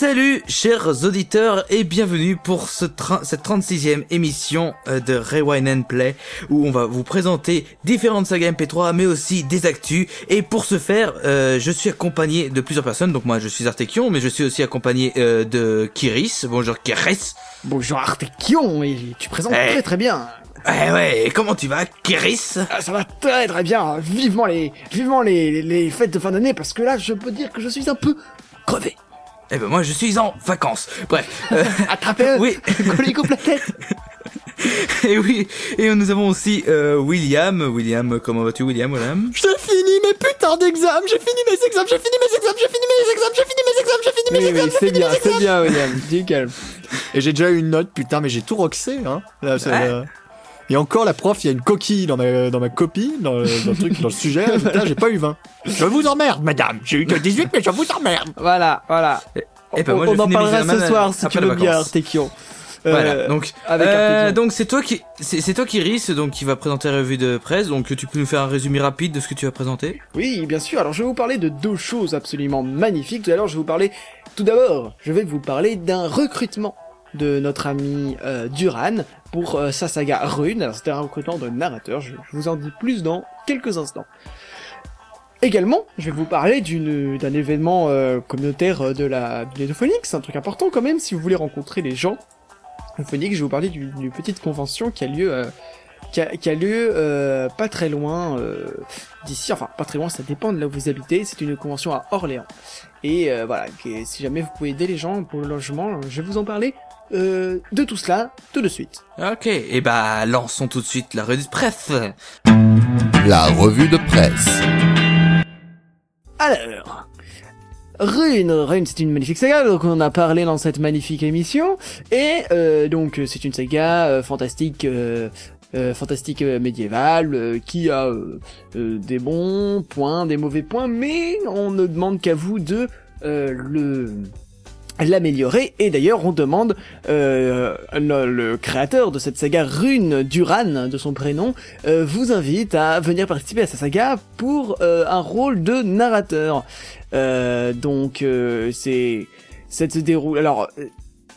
Salut chers auditeurs et bienvenue pour ce cette 36e émission euh, de Rewind and Play où on va vous présenter différentes sagas MP3 mais aussi des actus et pour ce faire euh, je suis accompagné de plusieurs personnes donc moi je suis Artekion mais je suis aussi accompagné euh, de Kiris. Bonjour Kiris. Bonjour Artekion, et tu présentes Eh. très très bien. Ouais ouais, et comment tu vas Kiris? Ah, ça va très très bien. Vivement les, vivement les, les fêtes de fin d'année parce que là, je peux dire que je suis un peu crevé. Eh ben moi je suis en vacances. Bref. euh, Attrapé oui. qu'on lui coupe la tête. et oui, et nous avons aussi euh, William. William, comment vas-tu William William? J'ai fini mes putains d'examens, j'ai fini mes examens, j'ai fini mes examens, j'ai fini mes examens, j'ai fini mes examens, j'ai fini mes Oui, examens. oui, c'est bien, c'est bien, William. Calme. Et j'ai déjà eu une note, putain, mais j'ai tout roxé, hein. Là, c'est, Ouais. euh, Et encore, la prof, il y a une coquille dans ma, dans ma copie, dans, le- dans le truc, dans le sujet. Putain, j'ai pas eu 20. Je vous emmerde, madame. J'ai eu que 18, mais je vous emmerde. Voilà, voilà. Eh ben, on moi, je on en parlera ce soir si après tu veux bien, vacances. Artekion. Voilà, Euh, donc euh, donc c'est toi qui c'est c'est toi qui Iris donc qui va présenter la revue de presse donc tu peux nous faire un résumé rapide de ce que tu vas présenter Oui, bien sûr. Alors, je vais vous parler de deux choses absolument magnifiques. Tout à l'heure, je vais vous parler. Tout d'abord, je vais vous parler d'un recrutement de notre ami euh, Duran pour euh, sa saga Rune. C'était un recrutement de narrateur. Je, je vous en dis plus dans quelques instants. Également, je vais vous parler d'un événement euh, communautaire euh, de la de Phoenix, un truc important quand même si vous voulez rencontrer les gens. de Phoenix, je vais vous parler d'une petite convention qui a lieu euh, qui, a, qui a lieu euh, pas très loin euh, d'ici, enfin pas très loin, ça dépend de là où vous habitez, c'est une convention à Orléans. Et euh, voilà, si jamais vous pouvez aider les gens pour le logement, je vais vous en parler euh, de tout cela tout de suite. Ok, et bah lançons tout de suite la revue de presse. La revue de presse. Alors, Rune, Rune c'est une magnifique saga, donc on a parlé dans cette magnifique émission, et euh, donc c'est une saga euh, fantastique, euh, euh, fantastique euh, médiévale, euh, qui a euh, euh, des bons points, des mauvais points, mais on ne demande qu'à vous de euh, le l'améliorer. Et d'ailleurs on demande euh, le, créateur de cette saga Rune Duran de son prénom euh, vous invite à venir participer à sa saga pour euh, un rôle de narrateur. Euh, donc euh, c'est ça se déroule. Alors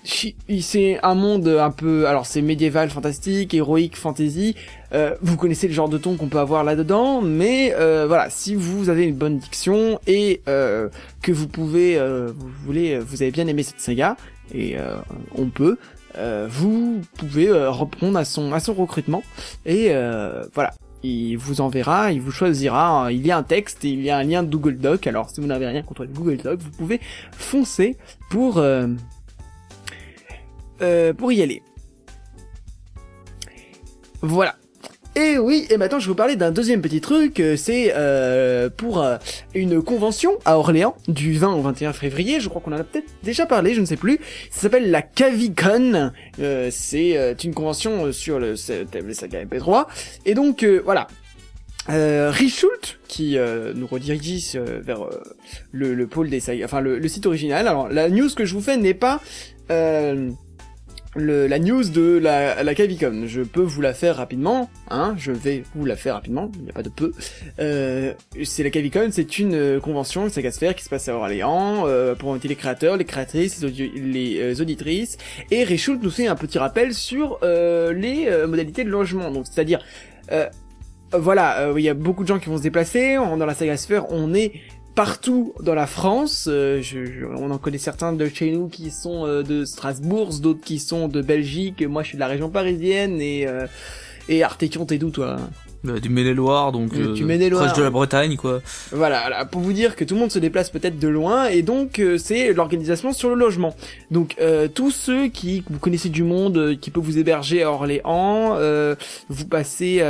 c'est un monde un peu alors c'est médiéval fantastique héroïque fantasy. Euh, vous connaissez le genre de ton qu'on peut avoir là dedans mais euh, voilà si vous avez une bonne diction et euh, que vous pouvez euh, vous voulez vous avez bien aimé cette saga et euh, on peut euh, vous pouvez reprendre à son à son recrutement. Et voilà il vous enverra, il vous choisira, il y a un texte il y a un lien de Google Doc, alors si vous n'avez rien contre le Google Doc, vous pouvez foncer pour, euh, pour y aller. Voilà. Et oui, et maintenant je vais vous parler d'un deuxième petit truc, euh, c'est euh, pour une convention à Orléans du 20 au 21 février, je crois qu'on en a peut-être déjà parlé, je ne sais plus, ça s'appelle la Cavicon, c'est une convention sur le ce- les sagas MP3, et donc voilà, euh, Richult, qui nous redirige vers le, le pôle des sagas, enfin le, site original. Alors la news que je vous fais n'est pas le, la news de la, la Cavicon. Je peux vous la faire rapidement, hein. Je vais vous la faire rapidement. Il n'y a pas de peu. Euh, c'est la Cavicon, c'est une euh, convention, saga sphère qui se passe à Orléans euh, pour inviter les créateurs, les créatrices, les, euh, auditrices. Et Richult nous fait un petit rappel sur euh, les modalités de logement. Donc c'est-à-dire voilà, il y a beaucoup de gens qui vont se déplacer. On- Dans la saga Sphere, on est partout dans la France. Euh, je- je- on en connaît certains de chez nous qui sont euh, de Strasbourg, d'autres qui sont de Belgique. Moi, je suis de la région parisienne et euh, et Artekion, t'es d'où toi Euh, du Maine-et-Loire donc Euh, euh, du Maine-et-Loire. proche de la Bretagne quoi. Voilà, là, pour vous dire que tout le monde se déplace peut-être de loin et donc euh, c'est l'organisation sur le logement. Donc euh, tous ceux qui vous connaissez du monde qui peut vous héberger à Orléans, euh, vous passez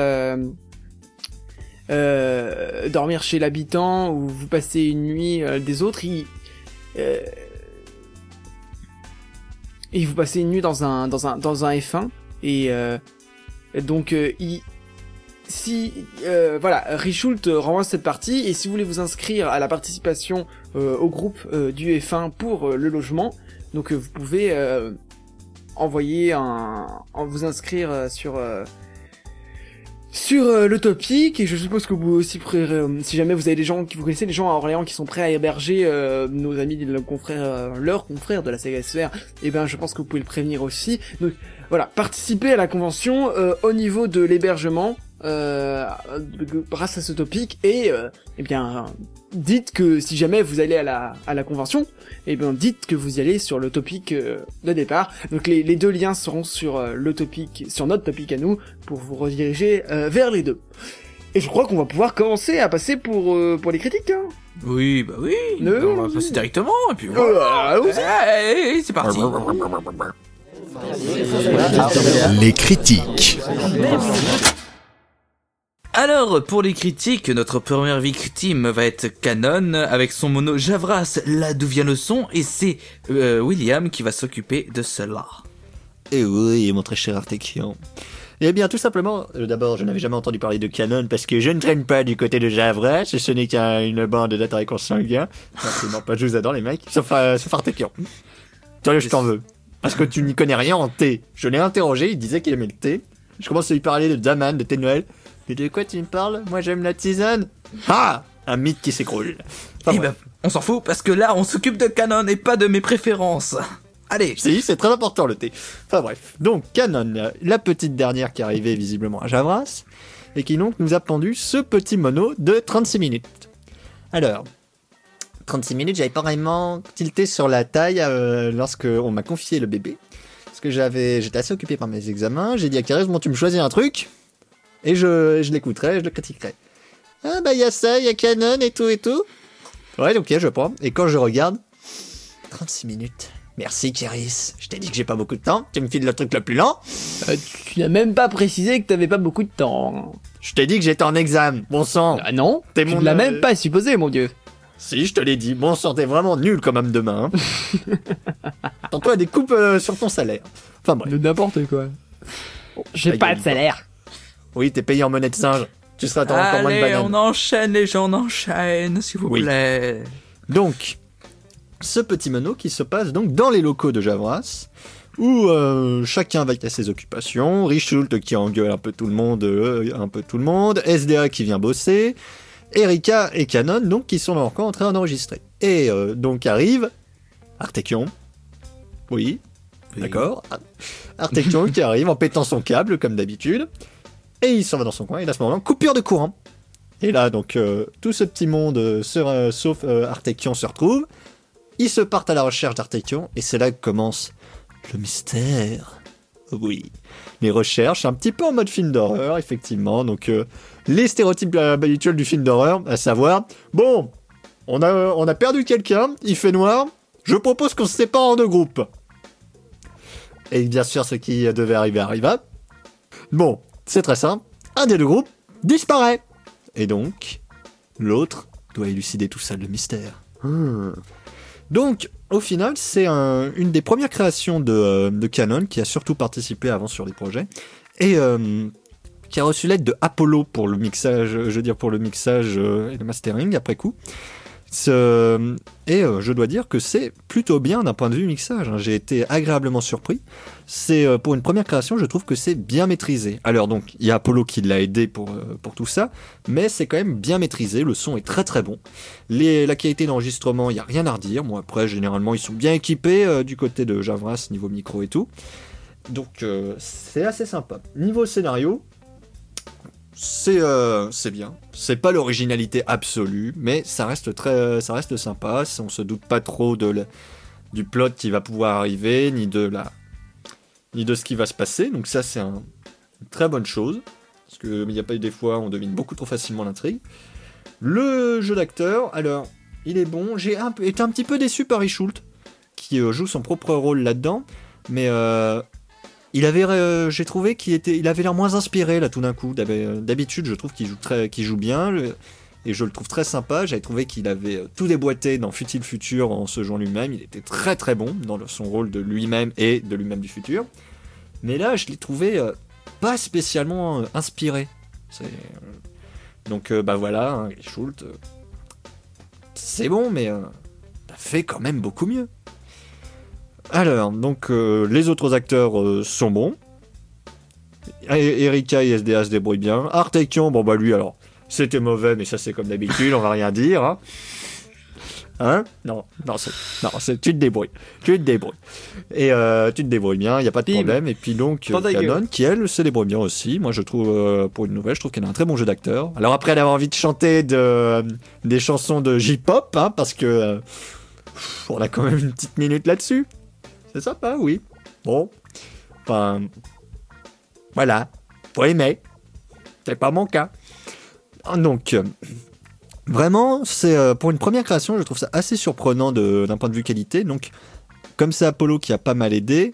euh, euh, dormir chez l'habitant ou vous passez une nuit euh, des autres, euh, et vous passez une nuit dans un dans un dans un F1 et, euh, donc euh, ils si euh, voilà, Richult renvoie cette partie et si vous voulez vous inscrire à la participation euh, au groupe euh, du F1 pour euh, le logement, donc euh, vous pouvez euh, envoyer un, en vous inscrire euh, sur euh, sur euh, le topic et je suppose que vous aussi euh, si jamais vous avez des gens qui vous connaissez des gens à Orléans qui sont prêts à héberger euh, nos amis confrères euh, leurs confrères de la Sega SFR et ben je pense que vous pouvez le prévenir aussi. Donc voilà participez à la convention euh, au niveau de l'hébergement grâce à ce topic et eh bien dites que si jamais vous allez à la à la convention eh bien dites que vous y allez sur le topic euh, de départ donc les, les deux liens seront sur euh, le topic sur notre topic à nous pour vous rediriger euh, vers les deux et je crois qu'on va pouvoir commencer à passer pour euh, pour les critiques hein. Oui, bah oui. Ne- Bah, on va passer directement et puis Euh, voilà. allons-y. Hey, c'est parti. Les critiques. Alors, pour les critiques, notre première victime va être Canon avec son mono Javras, là d'où vient le son, et c'est euh, William qui va s'occuper de cela. Et oui, mon très cher Artekion. Eh bien, tout simplement, euh, d'abord, je n'avais jamais entendu parler de Canon parce que je ne traîne pas du côté de Javras, ce n'est qu'une bande d'attraits consanguins. Absolument pas, je vous adore les mecs, sauf, euh, sauf je t'en veux. Parce que tu n'y connais rien en thé. Je l'ai interrogé, il disait qu'il aimait le thé. Je commence à lui parler de Zaman, de thé de Noël. Mais de quoi tu me parles? Moi, j'aime la tisane. Ah Un mythe qui s'écroule. Enfin, Eh ben, on s'en fout parce que là, on s'occupe de Canon et pas de mes préférences. Allez. Si, c'est très important le thé. Enfin bref. Donc Canon, euh, la petite dernière qui est arrivée visiblement à Javras, et qui donc nous a pendu ce petit mono de 36 minutes. Alors, 36 minutes, j'avais pas vraiment tilté sur la taille euh, lorsque on m'a confié le bébé. Parce que j'avais, j'étais assez occupé par mes examens. J'ai dit à Karis, bon, tu me choisis un truc, et je, je l'écouterai, je le critiquerai. Ah bah il y a ça, il y a Canon et tout et tout. Ouais, ok, je prends. Et quand je regarde, 36 minutes. Merci Kéris. Je t'ai dit que j'ai pas beaucoup de temps. Tu me files le truc le plus lent. Euh, tu n'as même pas précisé que t'avais pas beaucoup de temps Je t'ai dit que j'étais en examen. Bon sang. ah non T'es tu ne l'as euh, même pas supposé mon dieu Si, je te l'ai dit. Bon sang, t'es vraiment nul comme homme de main. Hein. Tantôt à des coupes euh, sur ton salaire. Enfin bref. de n'importe quoi j'ai Ta pas de salaire Oui, t'es payé en monnaie de singe. Tu seras attends, encore moins de Allez, bananes. on enchaîne les gens, on enchaîne, s'il vous Oui. plaît. Donc, ce petit mono qui se passe donc dans les locaux de Javras, où euh, chacun va à ses occupations, Richult qui engueule un peu tout le monde, euh, un peu tout le monde, SDA qui vient bosser, Erika et Canon donc qui sont encore en train d'enregistrer. Et euh, donc arrive Artekion, oui, Oui. d'accord, Artekion qui arrive en pétant son câble comme d'habitude, et il s'en va dans son coin, et à ce moment coupure de courant. Et là, donc, euh, tout ce petit monde, euh, se- euh, sauf euh, Artekion, se retrouve. Ils se partent à la recherche d'Artekion, et c'est là que commence le mystère. Oui, les recherches, un petit peu en mode film d'horreur, effectivement. Donc, euh, les stéréotypes euh, habituels du film d'horreur, à savoir, bon, on a, perdu quelqu'un, il fait noir, je propose qu'on se sépare en deux groupes. Et bien sûr, ce qui devait arriver arriva. Bon, c'est très simple, un des deux groupes disparaît. Et donc, l'autre doit élucider tout ça, le mystère. Hmm. Donc, au final, c'est un- une des premières créations de, euh, de Canon qui a surtout participé avant sur les projets et euh, qui a reçu l'aide de Apollo pour le mixage, je veux dire pour le mixage euh, et le mastering après coup. Ce- Et euh, je dois dire que c'est plutôt bien d'un point de vue mixage. hein. J'ai été agréablement surpris. C'est euh, pour une première création, je trouve que c'est bien maîtrisé. Alors donc, il y a Apollo qui l'a aidé pour, euh, tout ça, mais c'est quand même bien maîtrisé. Le son est très très bon. La qualité d'enregistrement, il y a rien à redire. Moi après, généralement, ils sont bien équipés euh, du côté de Javras niveau micro et tout. Donc euh, c'est assez sympa. Niveau scénario, c'est euh, c'est bien. C'est pas l'originalité absolue, mais ça reste très ça reste sympa. On se doute pas trop de du plot qui va pouvoir arriver, ni de la ni de ce qui va se passer. Donc ça c'est un- une très bonne chose parce que il y a pas eu des fois on devine beaucoup trop facilement l'intrigue. Le jeu d'acteur, alors il est bon. J'ai été un petit peu déçu par Richult qui euh, joue son propre rôle là-dedans, mais euh, il avait, euh, j'ai trouvé qu'il était, il avait l'air moins inspiré là tout d'un coup. Euh, D'habitude, je trouve qu'il joue très, qu'il joue bien et je le trouve très sympa. J'avais trouvé qu'il avait euh, tout déboîté dans Futile Futur en se jouant lui-même. Il était très très bon dans son rôle de lui-même et de lui-même du futur. Mais là, je l'ai trouvé pas spécialement inspiré. Donc bah voilà, hein, Schultz, c'est bon, mais t'as fait quand même beaucoup mieux. Alors, donc euh, les autres acteurs euh, sont bons. E- Erika et SDA se débrouillent bien. Artekion, bon bah lui alors, c'était mauvais, mais ça c'est comme d'habitude, on va rien dire. Hein, Hein? Non, non, c'est, non tu te débrouilles. Tu te débrouilles. Et euh, tu te débrouilles bien, il n'y a pas de problème. Et puis donc. Canon, qui elle se débrouille bien aussi. Moi je trouve, pour une nouvelle, je trouve qu'elle a un très bon jeu d'acteur. Alors après, elle avait envie de chanter de, des chansons de J-pop, hein, parce que on a quand même une petite minute là-dessus. C'est sympa, oui. Bon. Enfin. Voilà. Faut aimer. C'est pas mon cas. Donc. euh, Vraiment, c'est euh, pour une première création, je trouve ça assez surprenant d'un point de vue qualité. Donc, comme c'est Apollo qui a pas mal aidé,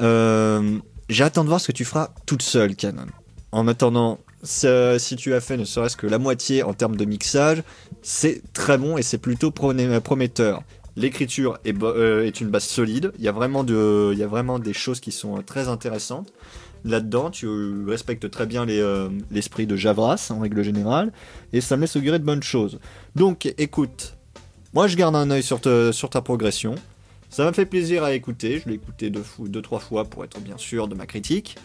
euh, j'attends de voir ce que tu feras toute seule, Canon. En attendant, si tu as fait ne serait-ce que la moitié en termes de mixage, c'est très bon et c'est plutôt prometteur. L'écriture euh, est une base solide. Il y a vraiment de, il y a vraiment des choses qui sont euh, très intéressantes. Là-dedans, tu euh, respectes très bien les, l'esprit de Javras en règle générale, et ça me laisse augurer de bonnes choses. Donc, écoute, moi je garde un œil sur, ta progression. Ça m'a fait plaisir à écouter. Je l'ai écouté deux, deux, trois fois pour être bien sûr de ma critique.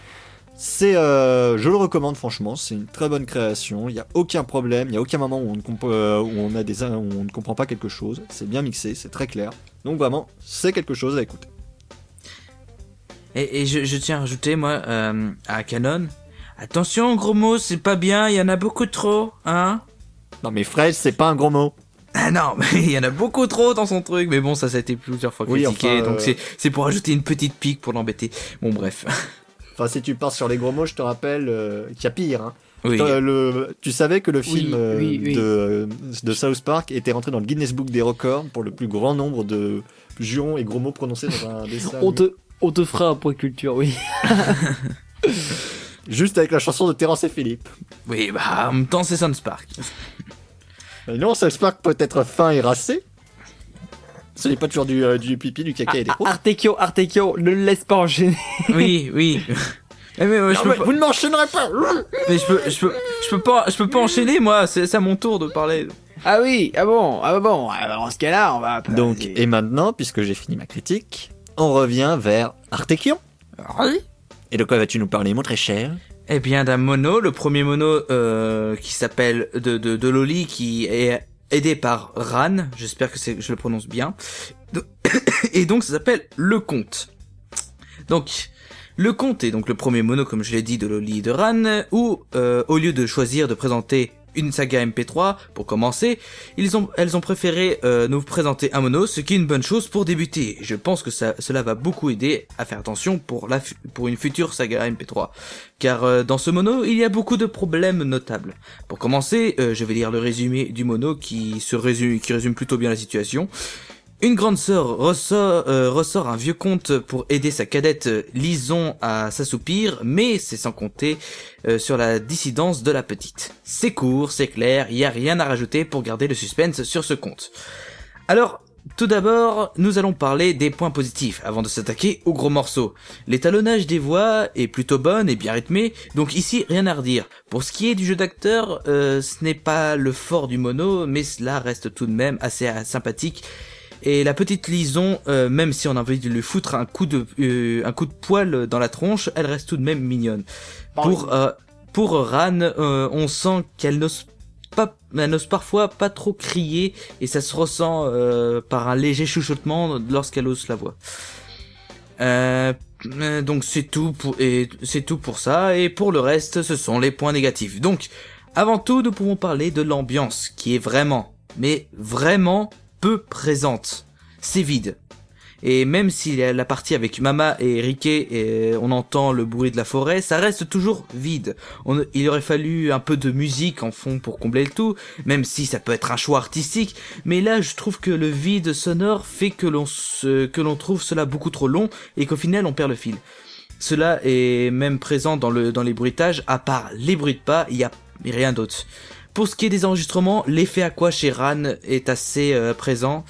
C'est, euh, je le recommande franchement. C'est une très bonne création. Il n'y a aucun problème. Il n'y a aucun moment où on, ne comp- euh, où on a des, où on ne comprend pas quelque chose. C'est bien mixé, c'est très clair. Donc vraiment, c'est quelque chose à écouter. Et, et je, je tiens à rajouter, moi, euh, à Canon, attention, gros mots, c'est pas bien, il y en a beaucoup trop, hein Non mais fraise, c'est pas un gros mot. Ah non, mais il y en a beaucoup trop dans son truc, mais bon, ça, ça a été plusieurs fois Oui, critiqué, enfin, donc euh, c'est c'est pour ajouter une petite pique pour l'embêter. Bon, bref. Enfin, si tu pars sur les gros mots, je te rappelle euh, qu'il y a pire. Hein. Oui. Euh, le, tu savais que le film euh, oui, oui. De, de South Park était rentré dans le Guinness Book des records pour le plus grand nombre de jurons et gros mots prononcés dans un dessin. On te, on te fera un point culture, oui. Juste avec la chanson de Terence et Philippe. Oui, bah, en même temps, c'est South Park. Mais non, South Park peut être fin et racé. Ce n'est pas toujours du, euh, du pipi, du caca et des Ah, crocs. Artekio, Artekio, ne le laisse pas enchaîner. Oui, oui. Mais, mais, euh, je Non, peux mais pas, vous ne m'enchaînerez pas mais je peux, je peux, je peux pas, je peux pas enchaîner, moi, c'est à mon tour de parler. Ah oui, ah bon, ah bon, ah, dans ce cas-là, on va... Donc, et maintenant, puisque j'ai fini ma critique, on revient vers Artekion. Oui. Et de quoi vas-tu nous parler, mon très cher? Eh bien, d'un mono, le premier mono euh, qui s'appelle de, de, de Loli, qui est aidé par Ran, j'espère que je le prononce bien. Et donc, ça s'appelle Le Conte. Donc, Le Conte est donc le premier mono, comme je l'ai dit, de Loli de Ran, où, euh, au lieu de choisir de présenter une saga MP3 pour commencer, ils ont, elles ont préféré euh, nous présenter un mono, ce qui est une bonne chose pour débuter. Je pense que ça, cela va beaucoup aider à faire attention pour la, pour une future saga MP3 car euh, dans ce mono, il y a beaucoup de problèmes notables. Pour commencer, euh, je vais lire le résumé du mono qui se résume, qui résume plutôt bien la situation. Une grande sœur ressort, euh, ressort un vieux conte pour aider sa cadette euh, Lison à s'assoupir, mais c'est sans compter euh, sur la dissidence de la petite. C'est court, c'est clair, il y a rien à rajouter pour garder le suspense sur ce conte. Alors, tout d'abord, nous allons parler des points positifs avant de s'attaquer aux gros morceaux. L'étalonnage des voix est plutôt bonne et bien rythmé, donc ici rien à redire. Pour ce qui est du jeu d'acteur, ce n'est pas le fort du mono, mais cela reste tout de même assez sympathique. Et la petite Lison, euh, même si on a envie de lui foutre un coup de euh, un coup de poil dans la tronche, elle reste tout de même mignonne. Pour euh, pour Ran, euh, on sent qu'elle n'ose pas, elle n'ose parfois pas trop crier et ça se ressent euh, par un léger chuchotement lorsqu'elle ose la voix. Euh, euh, donc c'est tout pour et c'est tout pour ça et pour le reste ce sont les points négatifs. Donc avant tout nous pouvons parler de l'ambiance qui est vraiment mais vraiment peu présente. C'est vide. Et même si la partie avec Mama et Riquet, et on entend le bruit de la forêt, ça reste toujours vide. Il aurait fallu un peu de musique en fond pour combler le tout, même si ça peut être un choix artistique. Mais là, je trouve que le vide sonore fait que l'on que l'on trouve cela beaucoup trop long et qu'au final, on perd le fil. Cela est même présent dans le, dans les bruitages, à part les bruits de pas, il y a rien d'autre. Pour ce qui est des enregistrements, l'effet quoi chez Ran est assez euh, présent,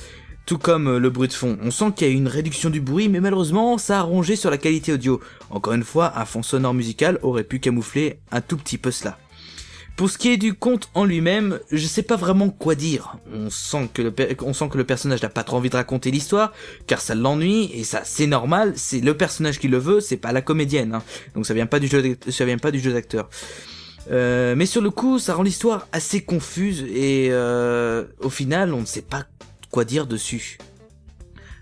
tout comme euh, le bruit de fond. On sent qu'il y a une réduction du bruit, mais malheureusement, ça a rongé sur la qualité audio. Encore une fois, un fond sonore musical aurait pu camoufler un tout petit peu cela. Pour ce qui est du conte en lui-même, je sais pas vraiment quoi dire. On sent que le, personnage n'a pas trop envie de raconter l'histoire, car ça l'ennuie, et ça c'est normal, c'est le personnage qui le veut, c'est pas la comédienne. hein. Donc ça ça vient pas du jeu d'acteur. Euh, mais sur le coup, ça rend l'histoire assez confuse, et euh, au final, on ne sait pas quoi dire dessus.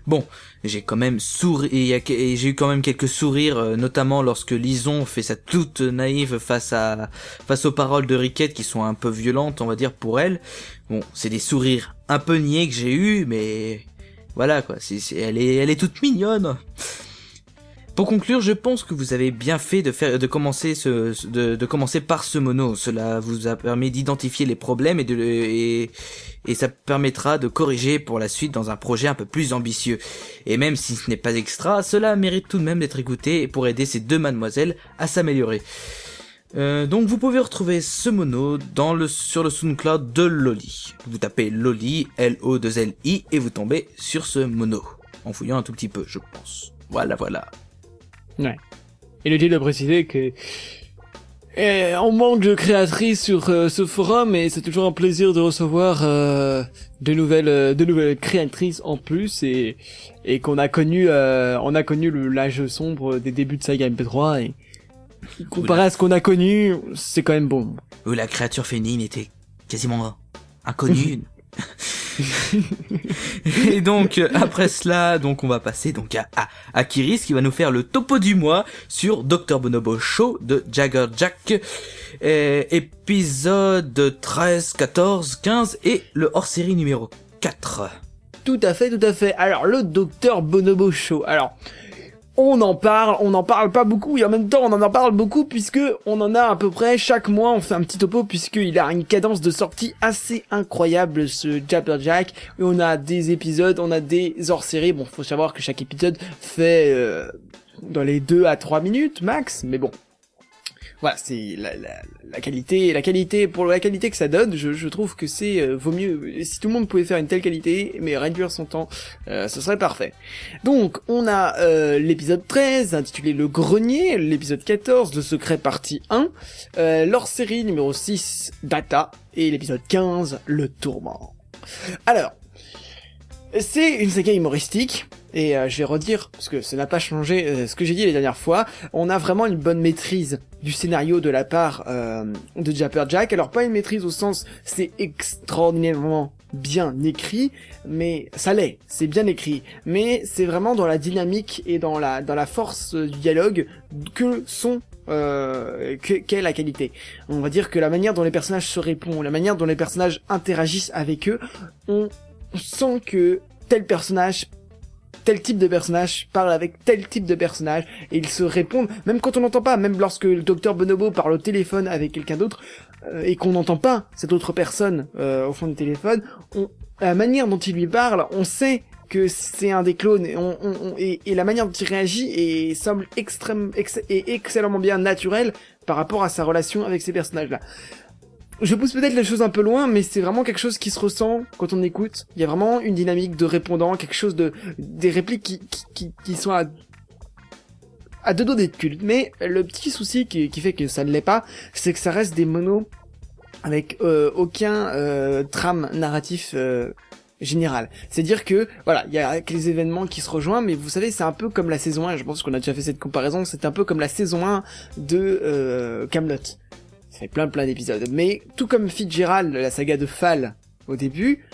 Bon, j'ai quand même souri et j'ai eu quand même quelques sourires, euh, notamment lorsque Lison fait sa toute naïve face à face aux paroles de Riquette qui sont un peu violentes, on va dire pour elle. Bon, c'est des sourires un peu niais que j'ai eu, mais voilà quoi. Elle est elle est toute mignonne. Pour conclure, je pense que vous avez bien fait de faire de commencer ce de, commencer par ce mono. Cela vous a permis d'identifier les problèmes et de et et ça permettra de corriger pour la suite dans un projet un peu plus ambitieux. Et même si ce n'est pas extra, cela mérite tout de même d'être écouté pour aider ces deux mademoiselles à s'améliorer. Euh, donc vous pouvez retrouver ce mono dans le, sur le SoundCloud de Loli. Vous tapez Loli, L-O-2-L-I, et vous tombez sur ce mono. En fouillant un tout petit peu, je pense. Voilà, voilà. Inutile de préciser que eh, on manque de créatrices sur euh, ce forum et c'est toujours un plaisir de recevoir euh, de nouvelles euh, de nouvelles créatrices en plus et et qu'on a connu euh, on a connu l'âge sombre des débuts de Saga MP3 et comparé à ce qu'on a connu c'est quand même bon. Où la créature féminine était quasiment inconnue. et donc euh, après cela, donc on va passer donc à, à, Kiris qui va nous faire le topo du mois sur Dr Bonobo Show de Jagger Jack, euh, épisode 13, 14, 15 et le hors-série numéro 4. Tout à fait, tout à fait. Alors le docteur Bonobo Show. Alors on en parle, on n'en parle pas beaucoup et en même temps on en parle beaucoup puisque on en a à peu près chaque mois on fait un petit topo puisqu'il a une cadence de sortie assez incroyable ce Japper Jack et on a des épisodes, on a des hors-séries. Bon, faut savoir que chaque épisode fait euh, dans les 2 à 3 minutes max, mais bon. Voilà, c'est la, la, la qualité, la qualité pour la qualité que ça donne. Je, trouve que c'est euh, vaut mieux si tout le monde pouvait faire une telle qualité, mais réduire son temps, euh, ce serait parfait. Donc, on a euh, l'épisode 13 intitulé Le Grenier, l'épisode 14 Le Secret partie 1, euh, leur série numéro 6 Data et l'épisode 15 Le Tourment. Alors, c'est une saga humoristique. Et euh, je vais redire, parce que ça n'a pas changé euh, ce que j'ai dit les dernières fois, on a vraiment une bonne maîtrise du scénario de la part euh, de Japper Jack. Alors pas une maîtrise au sens c'est extraordinairement bien écrit, mais ça l'est, c'est bien écrit. Mais c'est vraiment dans la dynamique et dans la dans la force euh, du dialogue que sont euh, que- qu'est la qualité. On va dire que la manière dont les personnages se répondent, la manière dont les personnages interagissent avec eux, on sent que tel personnage tel type de personnage parle avec tel type de personnage et ils se répondent même quand on n'entend pas même lorsque le docteur Bonobo parle au téléphone avec quelqu'un d'autre euh, et qu'on n'entend pas cette autre personne euh, au fond du téléphone on, la manière dont il lui parle on sait que c'est un des clones et, on, on- on- et, la manière dont il réagit et semble extrême ex- et excellemment bien naturelle par rapport à sa relation avec ces personnages là je pousse peut-être les choses un peu loin, mais c'est vraiment quelque chose qui se ressent quand on écoute. Il y a vraiment une dynamique de répondant, quelque chose de, des répliques qui, qui, qui, qui sont à, à deux doigts d'être culte. Mais le petit souci qui, qui fait que ça ne l'est pas, c'est que ça reste des monos avec euh, aucun euh, trame narratif euh, général. C'est-à-dire que, voilà, il y a les événements qui se rejoignent, mais vous savez, c'est un peu comme la saison 1, je pense qu'on a déjà fait cette comparaison, c'est un peu comme la saison 1 de euh, Camelot. Fait plein plein d'épisodes. Mais tout comme Fitzgerald, la saga de Fall au début,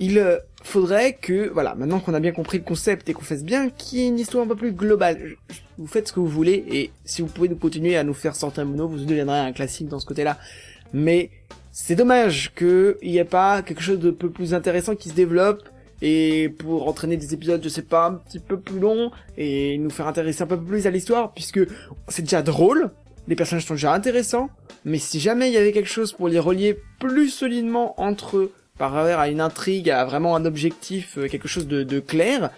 il euh, faudrait que, voilà, maintenant qu'on a bien compris le concept et qu'on fasse bien, qu'il y ait une histoire un peu plus globale. Vous faites ce que vous voulez et si vous pouvez nous continuer à nous faire sortir un mono, vous deviendrez un classique dans ce côté-là. Mais c'est dommage qu'il n'y ait pas quelque chose de peu plus intéressant qui se développe et pour entraîner des épisodes, je sais pas, un petit peu plus longs et nous faire intéresser un peu plus à l'histoire puisque c'est déjà drôle, les personnages sont déjà intéressants, mais si jamais il y avait quelque chose pour les relier plus solidement entre eux, par rapport à une intrigue, à vraiment un objectif, euh, quelque chose de, de clair,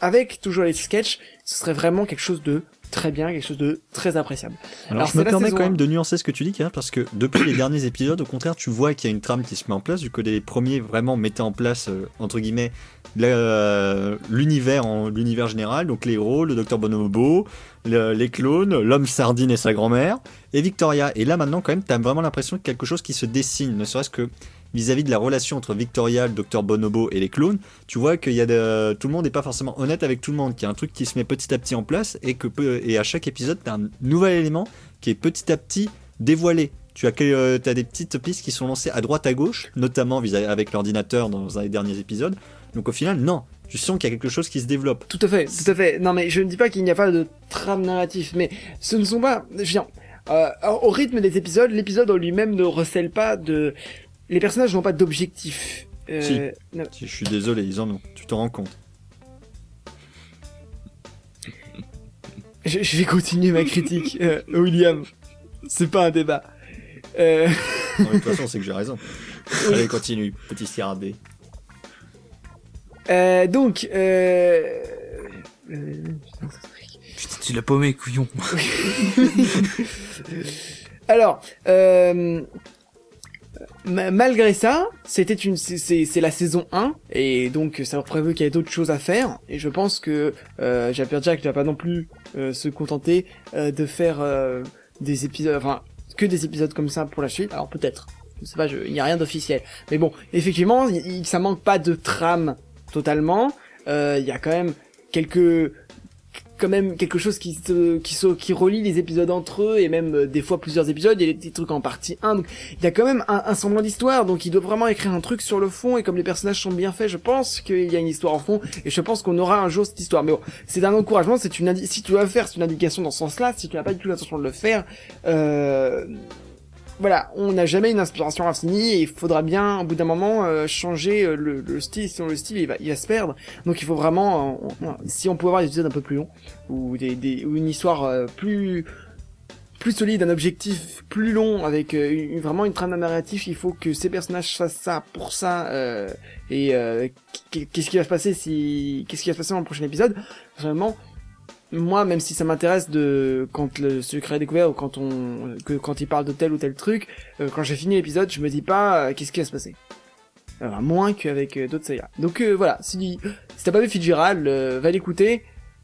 avec toujours les sketchs, ce serait vraiment quelque chose de très bien, quelque chose de très appréciable. Alors, je me permets saison quand même de nuancer ce que tu dis, Karen, parce que depuis les derniers épisodes, au contraire, tu vois qu'il y a une trame qui se met en place, vu que les premiers vraiment mettaient en place, euh, entre guillemets, la- l'univers en l'univers général, donc les héros, le docteur Bonobo, le- les clones, l'homme sardine et sa grand-mère, et Victoria. Et là maintenant, quand même, t'as vraiment l'impression que quelque chose qui se dessine, ne serait-ce que vis-à-vis de la relation entre Victoria, le docteur Bonobo et les clones, tu vois qu'il y a tout le monde n'est pas forcément honnête avec tout le monde, qu'il y a un truc qui se met petit à petit en place et que et à chaque épisode, t'as un nouvel élément qui est petit à petit dévoilé. Tu as, que- euh, t'as des petites pistes qui sont lancées à droite à gauche, notamment avec l'ordinateur dans un des derniers épisodes. Donc au final, non, tu sens qu'il y a quelque chose qui se développe. Tout à fait, tout à fait. Non, mais je ne dis pas qu'il n'y a pas de trame narrative, mais ce ne sont pas, je dire, euh, au rythme des épisodes, l'épisode en lui-même ne recèle pas de, les personnages n'ont pas d'objectif. Euh, Si. non. Si, Je suis désolé, ils en ont, tu te rends compte. Je, je vais continuer ma critique, euh, William. C'est pas un débat. Euh, Non, mais de toute façon, c'est que j'ai raison. Allez, continue, petit scarabée. euh, donc, Putain, tu l'as paumé, couillon. Alors, euh, malgré ça, c'était une, c'est- la saison 1 et donc ça prévu qu'il y avait d'autres choses à faire et je pense que euh, Japper Jack ne va pas non plus euh, se contenter euh, de faire euh, des épisodes, enfin que des épisodes comme ça pour la suite. Alors peut-être, je sais pas, il n'y a rien d'officiel, mais bon, effectivement, il- ça manque pas de trame totalement. Euh, Il y a quand même quelques quand même quelque chose qui se, qui se, qui relie les épisodes entre eux et même euh, des fois plusieurs épisodes. A des petits trucs en partie 1. Donc il y a quand même un, un semblant d'histoire. Donc il doit vraiment écrire un truc sur le fond et comme les personnages sont bien faits, je pense qu'il y a une histoire en fond et je pense qu'on aura un jour cette histoire. Mais bon, c'est un encouragement. C'est une si tu dois faire, c'est une indication dans ce sens-là. Si tu n'as pas du tout l'intention de le faire, euh, voilà, on n'a jamais une inspiration infinie et il faudra bien, au bout d'un moment, euh, changer euh, le, le style. Sinon, le style, il va, il va se perdre. Donc, il faut vraiment, euh, si on pouvait avoir des épisodes un peu plus longs ou des, des ou une histoire plus plus solide, un objectif plus long avec vraiment une trame narrative, il faut que ces personnages fassent ça pour ça. et qu- qu'est-ce qui va se passer si, qu'est-ce qui va se passer dans le prochain épisode moi, même si ça m'intéresse de quand le secret est découvert ou quand on que quand il parle de tel ou tel truc, euh, quand j'ai fini l'épisode, je me dis pas euh, qu'est-ce qui va se passer. Alors, à moins qu'avec euh, d'autres sagas. Donc euh, voilà, si, si t'as pas vu Fitzgerald, euh, va l'écouter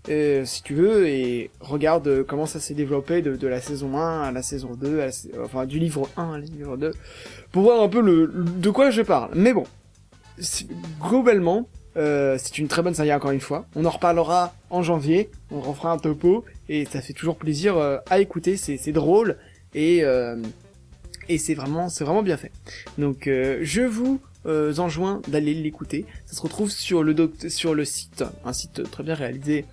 euh, si tu veux et regarde euh, comment ça s'est développé de, de la saison 1 à la saison 2, à la enfin du livre 1 à livre 2, pour voir un peu le, de quoi je parle. Mais bon, globalement, euh, c'est une très bonne saga encore une fois. On en reparlera en janvier, on refera un topo et ça fait toujours plaisir euh, à écouter. C'est drôle et euh, et c'est vraiment c'est vraiment bien fait. Donc euh, je vous enjoins d'aller l'écouter. Ça se retrouve sur le sur le site, un site très bien réalisé.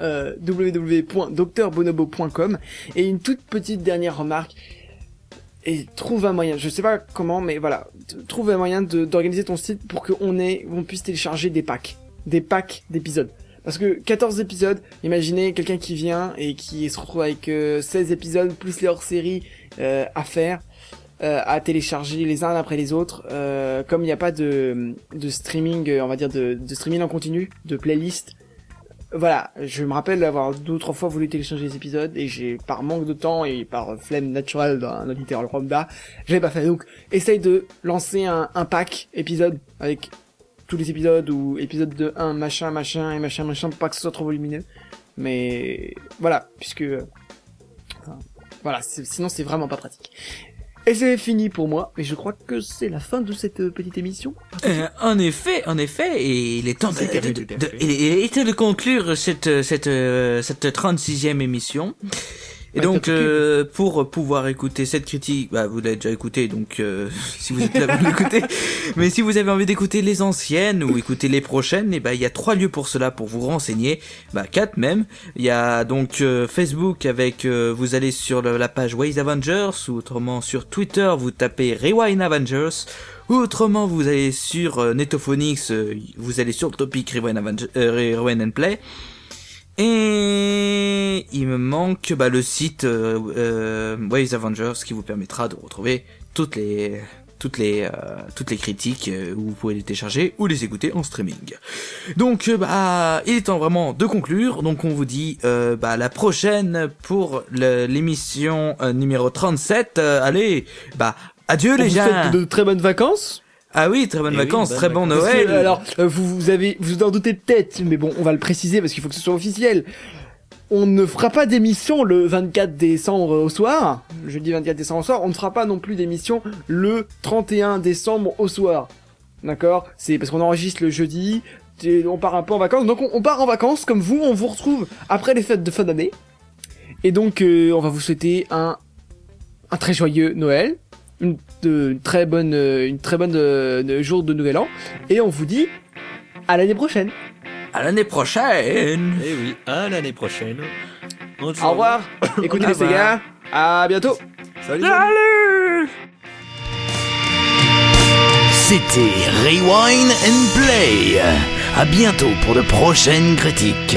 Www.docteurbonobo.com et une toute petite dernière remarque et trouve un moyen, je sais pas comment, mais voilà, trouve un moyen d'organiser ton site pour qu'on ait, on puisse télécharger des packs, des packs d'épisodes. Parce que 14 épisodes, imaginez quelqu'un qui vient et qui se retrouve avec euh, 16 épisodes plus les hors-séries euh, à faire, euh, à télécharger les uns après les autres. Euh, comme il n'y a pas de, de streaming, euh, on va dire de streaming en continu, de playlist, voilà, je me rappelle avoir deux ou trois fois voulu télécharger les épisodes et j'ai par manque de temps et par flemme naturelle d'un auditeur lambda, j'avais pas fait. Donc, essaye de lancer un, pack épisode avec tous les épisodes ou épisode de 1 machin machin et machin machin pour pas que ce soit trop volumineux. Mais voilà, puisque voilà, sinon c'est vraiment pas pratique. Et c'est fini pour moi, et je crois que c'est la fin de cette euh, petite émission. Euh, en effet, en effet, et il est temps de, de, il est- temps conclure cette cette euh, cette 36e émission. Et Ouais, donc euh, pour pouvoir écouter cette critique, bah vous l'avez déjà écouté, donc euh, si vous êtes là vous l'écoutez. Mais si vous avez envie d'écouter les anciennes ou écouter les prochaines, et ben il y a trois lieux pour cela pour vous renseigner, bah quatre même. Il y a donc euh, Facebook avec euh, vous allez sur le- la page Ways Avengers ou autrement sur Twitter vous tapez Rewind Avengers. Ou autrement, vous allez sur euh, Netophonix, euh, vous allez sur le topic Rewind, euh, Rewind and Play. Et il me manque bah, le site euh, euh, Waves Avengers qui vous permettra de retrouver toutes les toutes les euh, toutes les critiques euh, où vous pouvez les télécharger ou les écouter en streaming. Donc euh, bah il est temps vraiment de conclure. Donc on vous dit euh, bah la prochaine pour l'émission numéro 37. Euh, allez bah adieu On les vous gens. de très bonnes vacances. Ah oui très bonnes Eh oui, vacances, très bon que, Noël. alors, euh, vous, vous avez, vous en doutez peut-être, mais bon, on va le préciser parce qu'il faut que ce soit officiel. On ne fera pas d'émission le 24 décembre au soir, jeudi 24 décembre au soir. On ne fera pas non plus d'émission le 31 décembre au soir. D'accord? C'est parce qu'on enregistre le jeudi, on part un peu en vacances. Donc on, on part en vacances comme vous, on vous retrouve après les fêtes de fin d'année. Et donc euh, on va vous souhaiter un un très joyeux Noël, une, de- une très bonne euh, une très bonne euh, de- jour de Nouvel An et on vous dit à l'année prochaine. À l'année prochaine. Eh oui, à l'année prochaine. Au revoir. Écoutez les gars. À bientôt. Salut. Salut. C'était Rewind and Play. À bientôt pour de prochaines critiques.